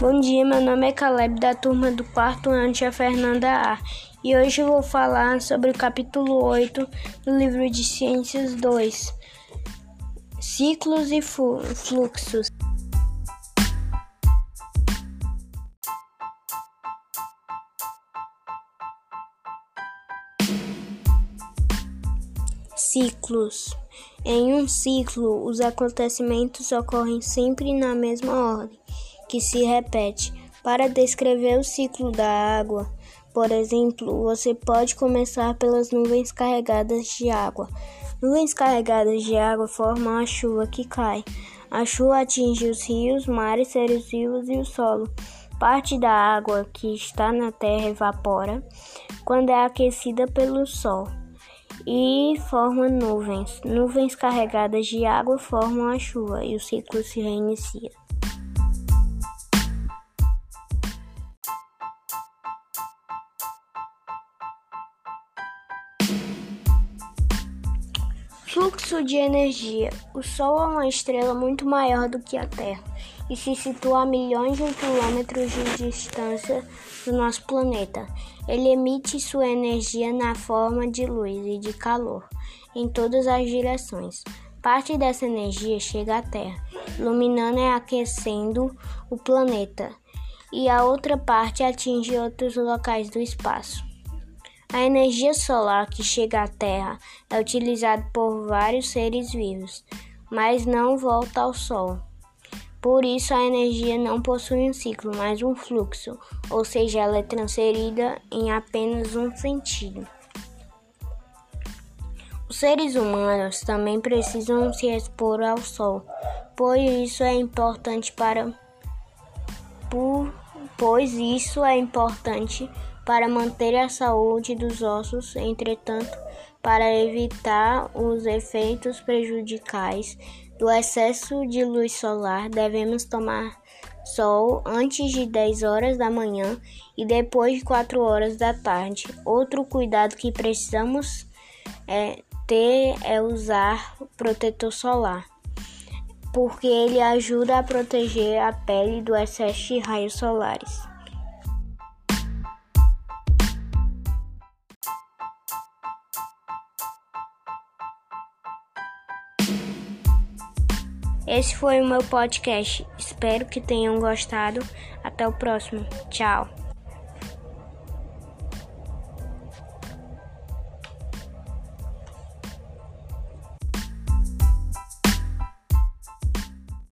Bom dia, meu nome é Caleb da turma do quarto ano Tia Fernanda A. E hoje eu vou falar sobre o capítulo 8 do livro de Ciências 2, Ciclos e Fluxos. Ciclos. Em um ciclo, os acontecimentos ocorrem sempre na mesma ordem que se repete. Para descrever o ciclo da água, por exemplo, você pode começar pelas nuvens carregadas de água. Nuvens carregadas de água formam a chuva que cai. A chuva atinge os rios, mares, seres vivos e o solo. Parte da água que está na terra evapora quando é aquecida pelo sol e forma nuvens. Nuvens carregadas de água formam a chuva e o ciclo se reinicia. Fluxo de energia. O Sol é uma estrela muito maior do que a Terra e se situa a milhões de quilômetros de distância do nosso planeta. Ele emite sua energia na forma de luz e de calor em todas as direções. Parte dessa energia chega à Terra, iluminando e aquecendo o planeta, e a outra parte atinge outros locais do espaço. A energia solar que chega à Terra é utilizada por vários seres vivos, mas não volta ao Sol. Por isso, a energia não possui um ciclo, mas um fluxo, ou seja, ela é transferida em apenas um sentido. Os seres humanos também precisam se expor ao Sol, pois isso é importante para pois isso é importante para manter a saúde dos ossos, entretanto, para evitar os efeitos prejudiciais do excesso de luz solar, devemos tomar sol antes de 10 horas da manhã e depois de 4 horas da tarde. Outro cuidado que precisamos é, ter é usar protetor solar, porque ele ajuda a proteger a pele do excesso de raios solares. Esse foi o meu podcast. Espero que tenham gostado. Até o próximo. Tchau.